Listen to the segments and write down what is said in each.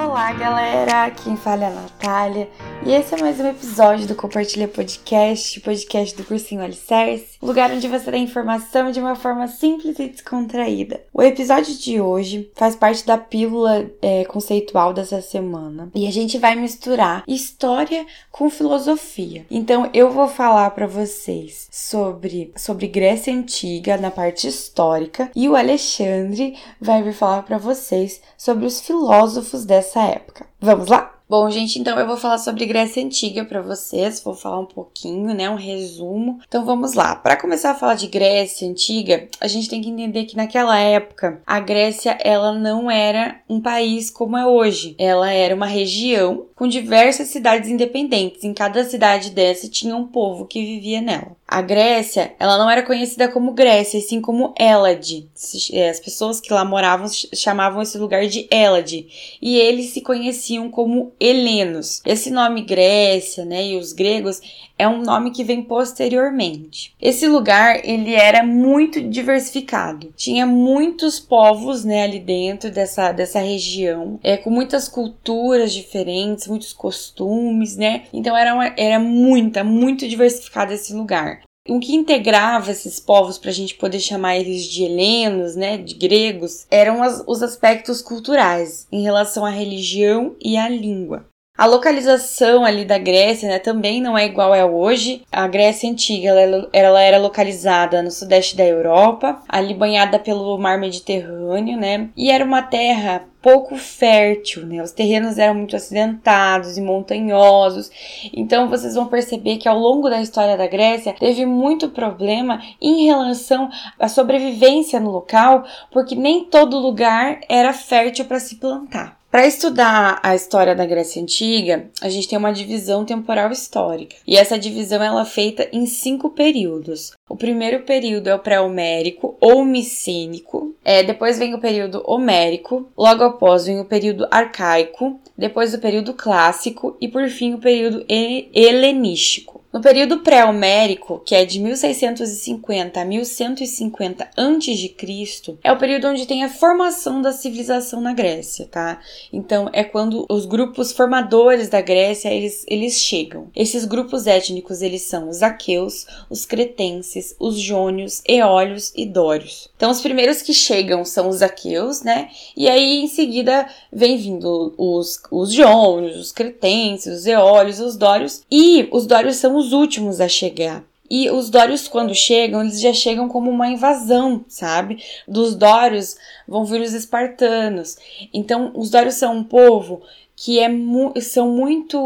Olá, galera! Quem fala é a Natália e esse é mais um episódio do Compartilha Podcast, podcast do Cursinho Alicerce, lugar onde você tem informação de uma forma simples e descontraída. O episódio de hoje faz parte da pílula é, conceitual dessa semana e a gente vai misturar história com filosofia. Então eu vou falar para vocês sobre, sobre Grécia Antiga na parte histórica e o Alexandre vai vir falar para vocês sobre os filósofos dessa época. Vamos lá? Bom, gente, então eu vou falar sobre Grécia Antiga para vocês, vou falar um pouquinho, né, um resumo. Então vamos lá. Para começar a falar de Grécia Antiga, a gente tem que entender que naquela época a Grécia ela não era um país como é hoje. Ela era uma região com diversas cidades independentes. Em cada cidade dessa tinha um povo que vivia nela. A Grécia, ela não era conhecida como Grécia, e sim como Elade. É, as pessoas que lá moravam chamavam esse lugar de Elade, e eles se conheciam como helenos. Esse nome Grécia, né, e os gregos é um nome que vem posteriormente. Esse lugar, ele era muito diversificado. Tinha muitos povos, né, ali dentro dessa, dessa região, é, com muitas culturas diferentes, muitos costumes, né? Então era, uma, era muita, muito diversificado esse lugar o que integrava esses povos para a gente poder chamar eles de helenos, né, de gregos, eram as, os aspectos culturais em relação à religião e à língua. A localização ali da Grécia né, também não é igual é hoje. A Grécia antiga ela, ela, era localizada no sudeste da Europa, ali banhada pelo mar Mediterrâneo, né? E era uma terra pouco fértil, né? Os terrenos eram muito acidentados e montanhosos. Então vocês vão perceber que ao longo da história da Grécia teve muito problema em relação à sobrevivência no local, porque nem todo lugar era fértil para se plantar. Para estudar a história da Grécia Antiga, a gente tem uma divisão temporal histórica. E essa divisão ela é feita em cinco períodos. O primeiro período é o pré-homérico ou micênico. É, depois vem o período homérico. Logo após vem o período arcaico. Depois o período clássico. E por fim o período helenístico. No período pré-homérico, que é de 1650 a 1150 a.C., é o período onde tem a formação da civilização na Grécia, tá? Então é quando os grupos formadores da Grécia eles, eles chegam. Esses grupos étnicos eles são os aqueus, os cretenses, os jônios, eólios e dórios. Então os primeiros que chegam são os aqueus, né? E aí em seguida vem vindo os, os jônios, os cretenses, os eólios, os dórios e os dórios são os últimos a chegar. E os Dórios, quando chegam, eles já chegam como uma invasão, sabe? Dos Dórios vão vir os espartanos. Então, os Dórios são um povo que é mu são muito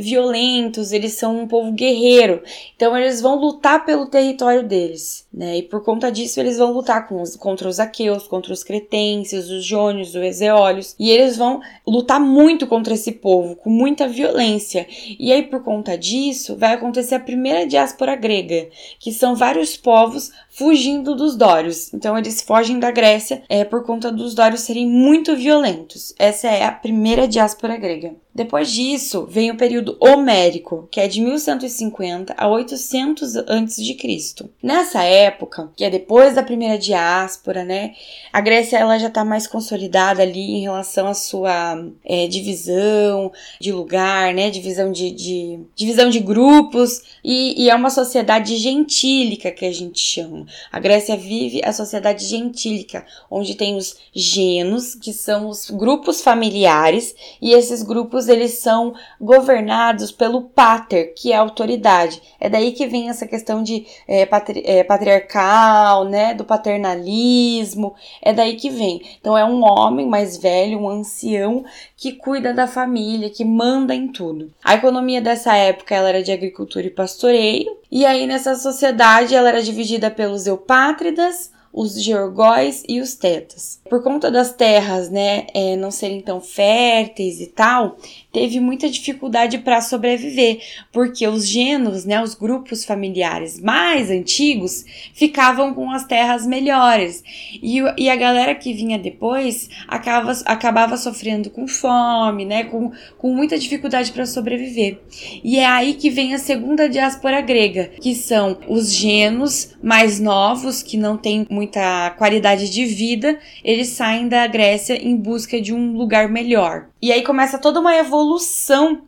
violentos, eles são um povo guerreiro. Então eles vão lutar pelo território deles, né? E por conta disso eles vão lutar os, contra os aqueus, contra os cretenses, os jônios, os eólios, e eles vão lutar muito contra esse povo, com muita violência. E aí por conta disso vai acontecer a primeira diáspora grega, que são vários povos fugindo dos dórios. Então eles fogem da Grécia é por conta dos dórios serem muito violentos. Essa é a primeira diáspora grega. Depois disso, vem o período homérico, que é de 1150 a 800 a.C. Nessa época, que é depois da primeira diáspora, né, a Grécia ela já está mais consolidada ali em relação à sua é, divisão de lugar, né, divisão de, de divisão de grupos e, e é uma sociedade gentílica que a gente chama. A Grécia vive a sociedade gentílica, onde tem os genos, que são os grupos familiares, e esses grupos eles são governados pelo pater, que é a autoridade. É daí que vem essa questão de é, patri é, patriarcal, né, do paternalismo, é daí que vem. Então é um homem mais velho, um ancião que cuida da família, que manda em tudo. A economia dessa época ela era de agricultura e pastoreio, e aí nessa sociedade ela era dividida pelos eupátridas, os georgóis e os tetas. Por conta das terras, né, é, não serem tão férteis e tal, teve muita dificuldade para sobreviver, porque os genos, né, os grupos familiares mais antigos, ficavam com as terras melhores. E, e a galera que vinha depois acaba, acabava sofrendo com fome, né, com, com muita dificuldade para sobreviver. E é aí que vem a segunda diáspora grega, que são os genos mais novos, que não têm muita qualidade de vida, eles saem da Grécia em busca de um lugar melhor. E aí começa toda uma evolução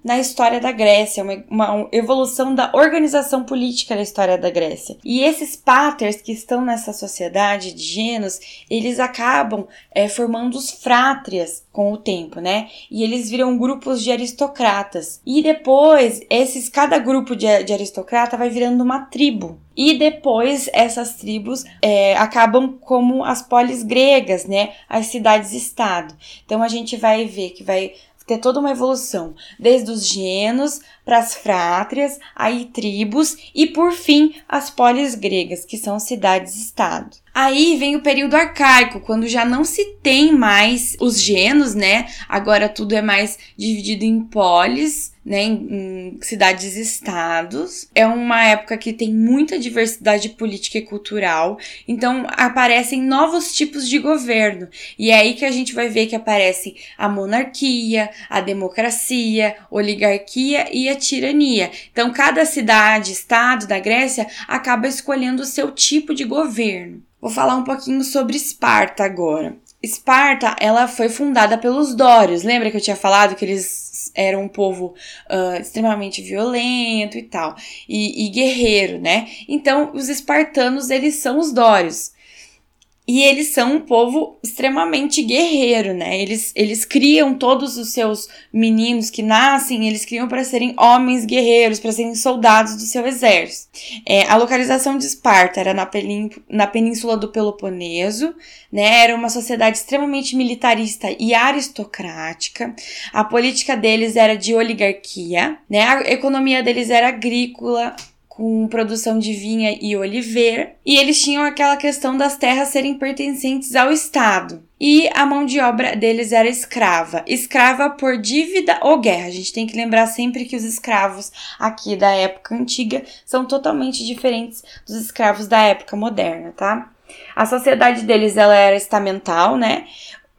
na história da Grécia, uma, uma, evolução da organização política da história da Grécia. E esses páters que estão nessa sociedade de genos, eles acabam é, formando os frátrias com o tempo, né? E eles viram grupos de aristocratas. E depois, esses cada grupo de, de aristocrata vai virando uma tribo. E depois essas tribos é, acabam como as polis gregas, né? As cidades-estado. Então a gente vai ver que vai ter toda uma evolução, desde os genos para as frátrias, aí tribos e por fim as polis gregas, que são cidades-estado. Aí vem o período arcaico, quando já não se tem mais os genos, né? Agora tudo é mais dividido em polis, né, em, em cidades-estados. É uma época que tem muita diversidade política e cultural, então aparecem novos tipos de governo. E é aí que a gente vai ver que aparecem a monarquia, a democracia, oligarquia e a tirania. Então, cada cidade, estado da Grécia acaba escolhendo o seu tipo de governo. Vou falar um pouquinho sobre Esparta agora. Esparta, ela foi fundada pelos Dórios. Lembra que eu tinha falado que eles eram um povo uh, extremamente violento e tal, e, e guerreiro, né? Então, os espartanos, eles são os Dórios. E eles são um povo extremamente guerreiro, né? Eles, eles criam todos os seus meninos que nascem, eles criam para serem homens guerreiros, para serem soldados do seu exército. É, a localização de Esparta era na, na península do Peloponeso, né? Era uma sociedade extremamente militarista e aristocrática. A política deles era de oligarquia, né? A economia deles era agrícola, com produção de vinha e oliveira, e eles tinham aquela questão das terras serem pertencentes ao Estado. E a mão de obra deles era escrava. Escrava por dívida ou guerra. A gente tem que lembrar sempre que os escravos aqui da época antiga são totalmente diferentes dos escravos da época moderna, tá? A sociedade deles ela era estamental, né?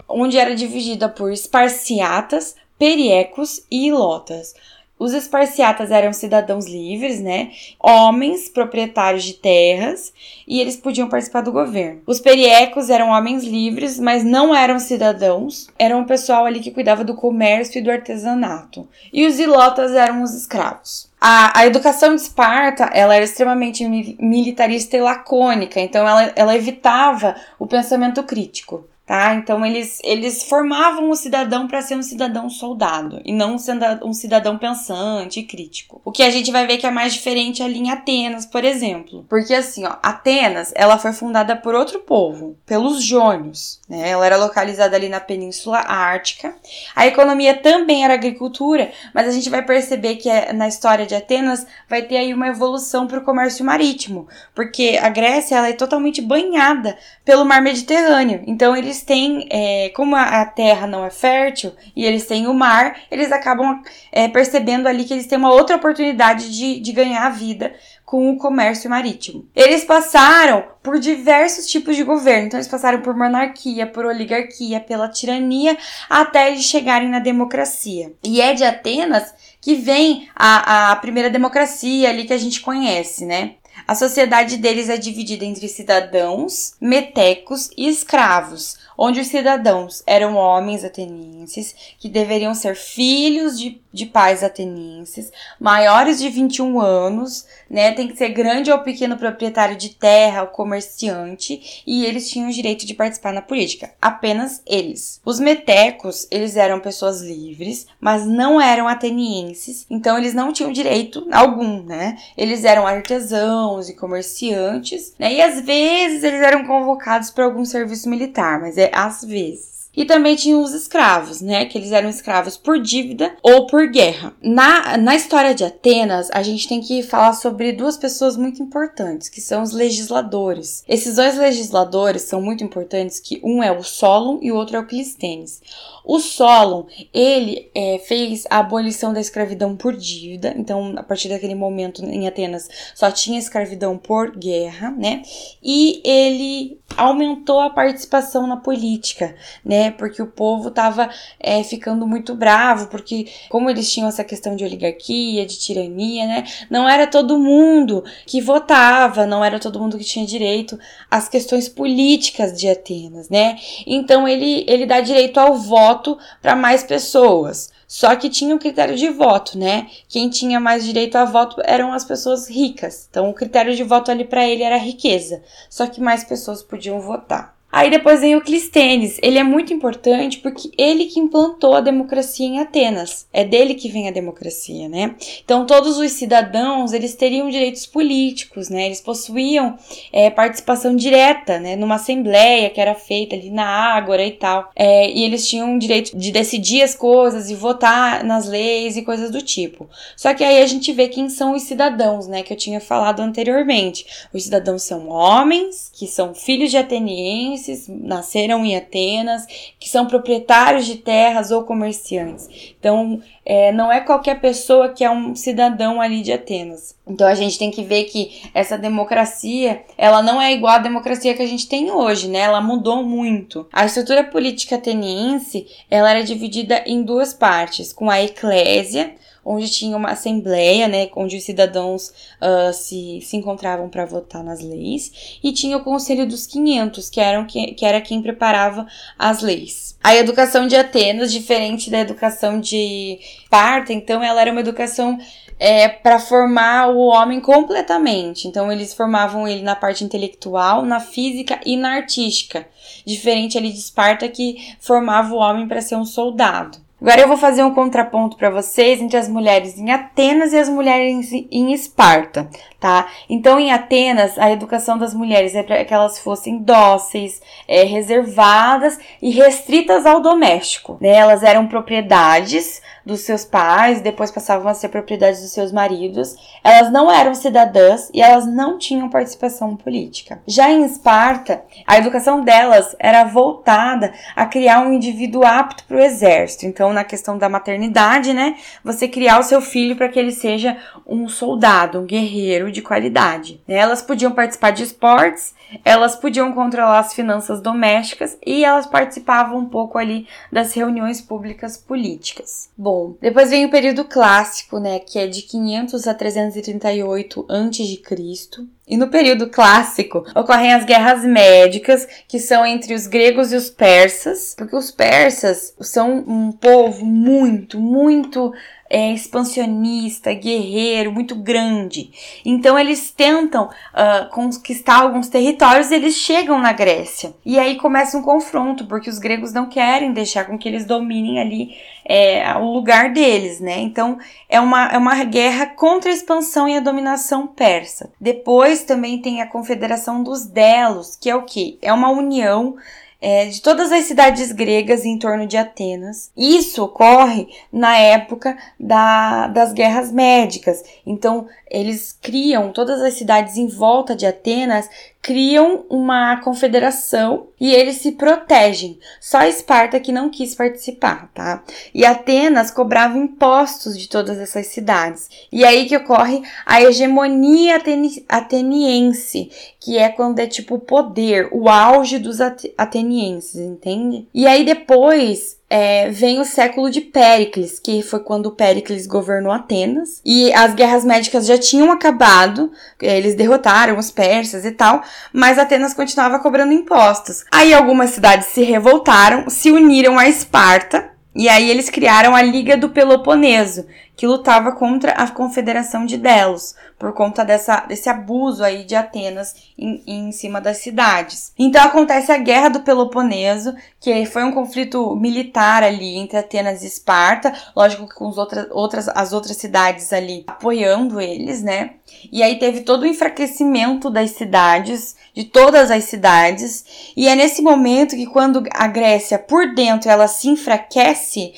Onde era dividida por esparciatas, periecos e ilotas. Os esparciatas eram cidadãos livres, né? Homens proprietários de terras e eles podiam participar do governo. Os periecos eram homens livres, mas não eram cidadãos. Eram o pessoal ali que cuidava do comércio e do artesanato. E os ilotas eram os escravos. A, a educação de Esparta ela era extremamente militarista e lacônica, então ela, ela evitava o pensamento crítico. Tá? Então eles, eles formavam o cidadão para ser um cidadão soldado e não um cidadão pensante e crítico. O que a gente vai ver que é mais diferente ali em Atenas, por exemplo. Porque assim, ó, Atenas, ela foi fundada por outro povo, pelos Jônios, né? Ela era localizada ali na Península Ártica. A economia também era agricultura, mas a gente vai perceber que é, na história de Atenas vai ter aí uma evolução para o comércio marítimo, porque a Grécia ela é totalmente banhada pelo mar Mediterrâneo. Então eles têm, é, como a, terra não é fértil e eles têm o mar, eles acabam é, percebendo ali que eles têm uma outra oportunidade de, de ganhar a vida com o comércio marítimo. Eles passaram por diversos tipos de governo, então eles passaram por monarquia, por oligarquia, pela tirania, até eles chegarem na democracia. E é de Atenas que vem a, a primeira democracia ali que a gente conhece, né? A sociedade deles é dividida entre cidadãos, metecos e escravos, onde os cidadãos eram homens atenienses que deveriam ser filhos de, de pais atenienses, maiores de 21 anos, né? Tem que ser grande ou pequeno proprietário de terra ou comerciante, e eles tinham o direito de participar na política. Apenas eles. Os metecos, eles eram pessoas livres, mas não eram atenienses, então eles não tinham direito algum, né? Eles eram artesãos e comerciantes, né? E às vezes eles eram convocados para algum serviço militar, mas é às vezes. E também tinha os escravos, né? Que eles eram escravos por dívida ou por guerra. Na, na história de Atenas, a gente tem que falar sobre duas pessoas muito importantes, que são os legisladores. Esses dois legisladores são muito importantes, que um é o Solon e o outro é o Clístenes. O Solon, ele é, fez a abolição da escravidão por dívida, então a partir daquele momento em Atenas só tinha escravidão por guerra, né? E ele aumentou a participação na política, né? Né? Porque o povo estava é, ficando muito bravo, porque como eles tinham essa questão de oligarquia, de tirania, né? Não era todo mundo que votava, não era todo mundo que tinha direito às questões políticas de Atenas, né? Então ele, ele dá direito ao voto para mais pessoas. Só que tinha um critério de voto, né? Quem tinha mais direito a voto eram as pessoas ricas. Então o critério de voto ali para ele era riqueza. Só que mais pessoas podiam votar. Aí depois vem o Clístenes. Ele é muito importante porque ele que implantou a democracia em Atenas. É dele que vem a democracia, né? Então todos os cidadãos eles teriam direitos políticos, né? Eles possuíam é, participação direta, né? Numa assembleia que era feita ali na Ágora e tal. É, e eles tinham direito de decidir as coisas e votar nas leis e coisas do tipo. Só que aí a gente vê quem são os cidadãos, né? Que eu tinha falado anteriormente. Os cidadãos são homens que são filhos de atenienses nasceram em Atenas, que são proprietários de terras ou comerciantes. Então, é, não é qualquer pessoa que é um cidadão ali de Atenas. Então a gente tem que ver que essa democracia, ela não é igual à democracia que a gente tem hoje, né? Ela mudou muito. A estrutura política ateniense, ela era dividida em duas partes, com a eclésia, onde tinha uma assembleia, né, onde os cidadãos uh, se, se encontravam para votar nas leis, e tinha o Conselho dos 500, que, eram, que, que era quem preparava as leis. A educação de Atenas, diferente da educação de Esparta, então ela era uma educação é, para formar o homem completamente. Então eles formavam ele na parte intelectual, na física e na artística, diferente ali de Esparta que formava o homem para ser um soldado. Agora eu vou fazer um contraponto para vocês entre as mulheres em Atenas e as mulheres em Esparta, tá? Então, em Atenas, a educação das mulheres é para que elas fossem dóceis, é, reservadas e restritas ao doméstico, né? Elas eram propriedades dos seus pais, depois passavam a ser propriedades dos seus maridos. Elas não eram cidadãs e elas não tinham participação política. Já em Esparta, a educação delas era voltada a criar um indivíduo apto para o exército. Então, na questão da maternidade, né, você criar o seu filho para que ele seja um soldado, um guerreiro de qualidade. Elas podiam participar de esportes, elas podiam controlar as finanças domésticas e elas participavam um pouco ali das reuniões públicas políticas. Bom, bom. Depois vem o período clássico, né, que é de 500 a 338 a.C. E no período clássico ocorrem as guerras médicas, que são entre os gregos e os persas, porque os persas são um povo muito, muito é, expansionista, guerreiro, muito grande. Então eles tentam uh, conquistar alguns territórios e eles chegam na Grécia. E aí começa um confronto, porque os gregos não querem deixar com que eles dominem ali é, o lugar deles, né? Então é uma, é uma guerra contra a expansão e a dominação persa. Depois também tem a Confederação dos Delos, que é o que? É uma união é, de todas as cidades gregas em torno de Atenas. Isso ocorre na época da, das guerras médicas. Então, eles criam todas as cidades em volta de Atenas criam uma confederação e eles se protegem. Só Esparta que não quis participar, tá? E Atenas cobrava impostos de todas essas cidades. E aí que ocorre a hegemonia ateniense, que é quando é tipo o poder, o auge dos atenienses, entende? E aí depois é, vem o século de Péricles, que foi quando Péricles governou Atenas, e as guerras médicas já tinham acabado, eles derrotaram os persas e tal, mas Atenas continuava cobrando impostos. Aí algumas cidades se revoltaram, se uniram a Esparta, e aí eles criaram a Liga do Peloponeso, que lutava contra a Confederação de Delos, por conta dessa, desse abuso aí de Atenas em, em cima das cidades. Então acontece a Guerra do Peloponeso, que foi um conflito militar ali entre Atenas e Esparta, lógico que com as outras, outras, as outras cidades ali apoiando eles, né? E aí teve todo o enfraquecimento das cidades, de todas as cidades, e é nesse momento que quando a Grécia por dentro ela se enfraquece,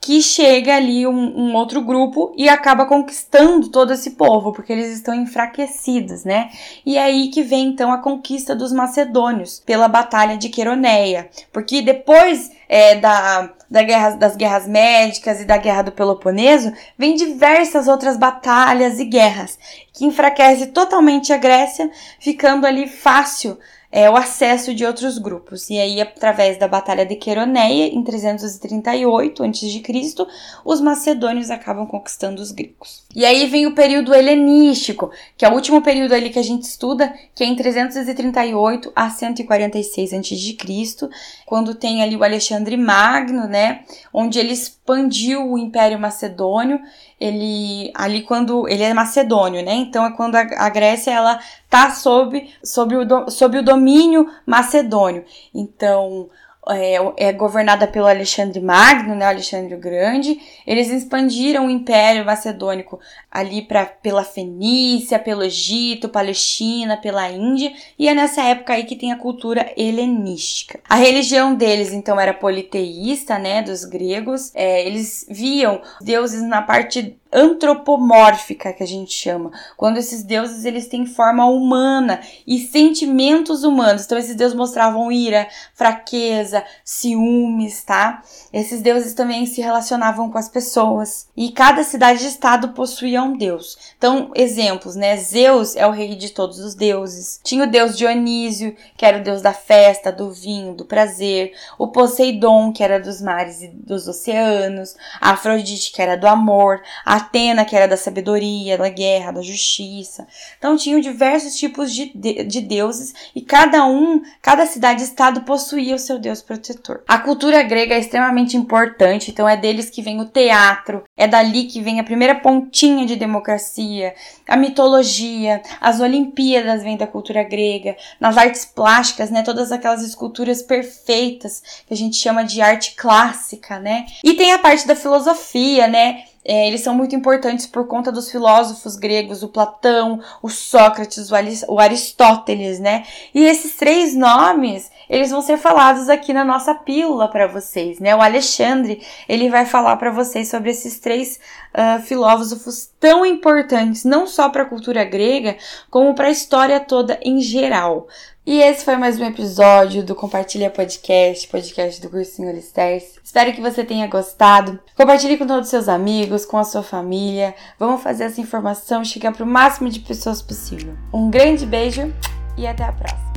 que chega ali um, um, outro grupo e acaba conquistando todo esse povo, porque eles estão enfraquecidos, né? E é aí que vem então a conquista dos macedônios pela Batalha de Queroneia, porque depois é, da, da guerra, das guerras médicas e da guerra do Peloponeso, vem diversas outras batalhas e guerras que enfraquece totalmente a Grécia, ficando ali fácil é, o acesso de outros grupos. E aí, através da Batalha de Queroneia, em 338 a.C., os macedônios acabam conquistando os gregos. E aí vem o período helenístico, que é o último período ali que a gente estuda, que é em 338 a 146 a.C., quando tem ali o Alexandre Magno, né, onde ele expandiu o Império Macedônio, ele ali quando ele é macedônio, né? Então é quando a, a Grécia ela tá sob, sob, o, sob o domínio macedônio. Então é, é, governada pelo Alexandre Magno, né, Alexandre o Grande. Eles expandiram o Império Macedônico ali pra, pela Fenícia, pelo Egito, Palestina, pela Índia, e é nessa época aí que tem a cultura helenística. A religião deles, então, era politeísta, né, dos gregos. É, eles viam deuses na parte antropomórfica que a gente chama, quando esses deuses eles têm forma humana e sentimentos humanos. Então esses deuses mostravam ira, fraqueza, ciúmes, tá? Esses deuses também se relacionavam com as pessoas e cada cidade-estado possuía um deus. Então, exemplos, né? Zeus é o rei de todos os deuses. Tinha o deus Dionísio, que era o deus da festa, do vinho, do prazer, o Poseidon, que era dos mares e dos oceanos, a Afrodite, que era do amor, a Atena, que era da sabedoria, da guerra, da justiça. Então tinham diversos tipos de, de, de deuses e cada um, cada cidade-estado possuía o seu deus protetor. A cultura grega é extremamente importante, então é deles que vem o teatro, é dali que vem a primeira pontinha de democracia, a mitologia, as Olimpíadas vêm da cultura grega, nas artes plásticas, né, todas aquelas esculturas perfeitas que a gente chama de arte clássica, né? E tem a parte da filosofia, né? É, eles são muito importantes por conta dos filósofos gregos, o Platão, o Sócrates, o Aristóteles, né? E esses três nomes, eles vão ser falados aqui na nossa pílula para vocês, né? O Alexandre, ele vai falar para vocês sobre esses três uh, filósofos tão importantes, não só para a cultura grega, como para a história toda em geral. E esse foi mais um episódio do Compartilha Podcast, podcast do Cursinho Alicerce. Espero que você tenha gostado. Compartilhe com todos os seus amigos, com a sua família. Vamos fazer essa informação chegar para o máximo de pessoas possível. Um grande beijo e até a próxima.